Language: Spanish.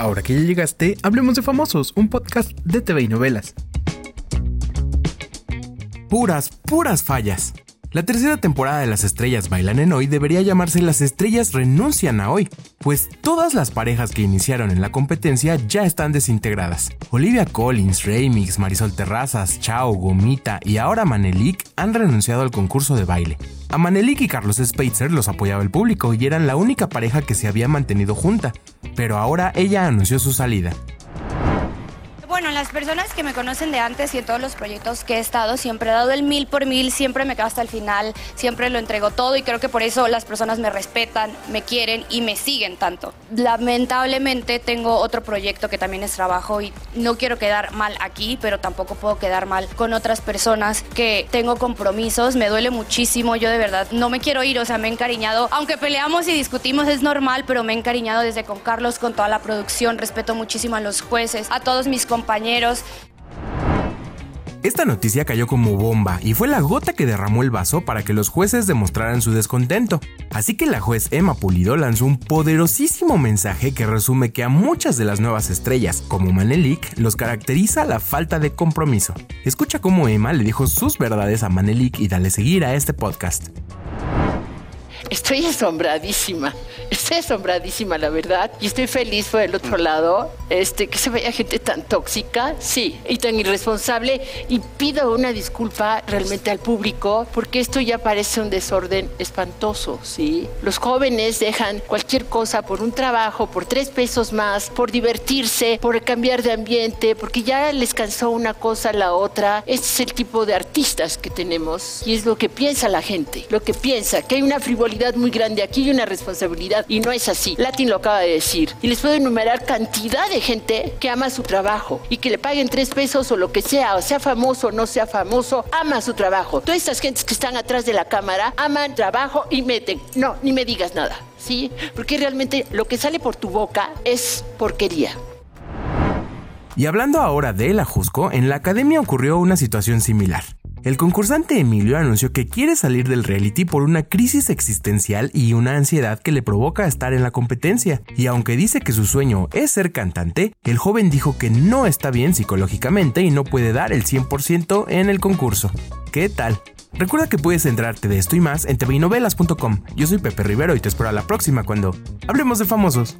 Ahora que ya llegaste, hablemos de Famosos, un podcast de TV y novelas. Puras, puras fallas. La tercera temporada de Las Estrellas Bailan en Hoy debería llamarse Las Estrellas Renuncian a Hoy, pues todas las parejas que iniciaron en la competencia ya están desintegradas. Olivia Collins, Remix, Marisol Terrazas, Chao, Gomita y ahora Manelik han renunciado al concurso de baile. A Manelik y Carlos Spitzer los apoyaba el público y eran la única pareja que se había mantenido junta, pero ahora ella anunció su salida. Las personas que me conocen de antes y en todos los proyectos que he estado, siempre he dado el mil por mil, siempre me quedo hasta el final, siempre lo entrego todo y creo que por eso las personas me respetan, me quieren y me siguen tanto. Lamentablemente tengo otro proyecto que también es trabajo y no quiero quedar mal aquí, pero tampoco puedo quedar mal con otras personas que tengo compromisos, me duele muchísimo, yo de verdad no me quiero ir, o sea, me he encariñado, aunque peleamos y discutimos es normal, pero me he encariñado desde con Carlos, con toda la producción, respeto muchísimo a los jueces, a todos mis compañeros esta noticia cayó como bomba y fue la gota que derramó el vaso para que los jueces demostraran su descontento. Así que la juez Emma Pulido lanzó un poderosísimo mensaje que resume que a muchas de las nuevas estrellas, como Manelik, los caracteriza la falta de compromiso. Escucha cómo Emma le dijo sus verdades a Manelik y dale seguir a este podcast. Estoy asombradísima, estoy asombradísima la verdad y estoy feliz por el otro lado, este, que se vea gente tan tóxica, sí, y tan irresponsable y pido una disculpa realmente al público porque esto ya parece un desorden espantoso, sí. Los jóvenes dejan cualquier cosa por un trabajo, por tres pesos más, por divertirse, por cambiar de ambiente, porque ya les cansó una cosa a la otra. Este es el tipo de artistas que tenemos y es lo que piensa la gente, lo que piensa, que hay una frivolidad muy grande aquí y una responsabilidad y no es así. Latin lo acaba de decir. Y les puedo enumerar cantidad de gente que ama su trabajo y que le paguen tres pesos o lo que sea, o sea famoso o no sea famoso, ama su trabajo. Todas estas gentes que están atrás de la cámara aman trabajo y meten. No, ni me digas nada, ¿sí? Porque realmente lo que sale por tu boca es porquería. Y hablando ahora de El Ajusco, en la academia ocurrió una situación similar. El concursante Emilio anunció que quiere salir del reality por una crisis existencial y una ansiedad que le provoca estar en la competencia. Y aunque dice que su sueño es ser cantante, el joven dijo que no está bien psicológicamente y no puede dar el 100% en el concurso. ¿Qué tal? Recuerda que puedes enterarte de esto y más en tvinovelas.com. Yo soy Pepe Rivero y te espero a la próxima cuando hablemos de famosos.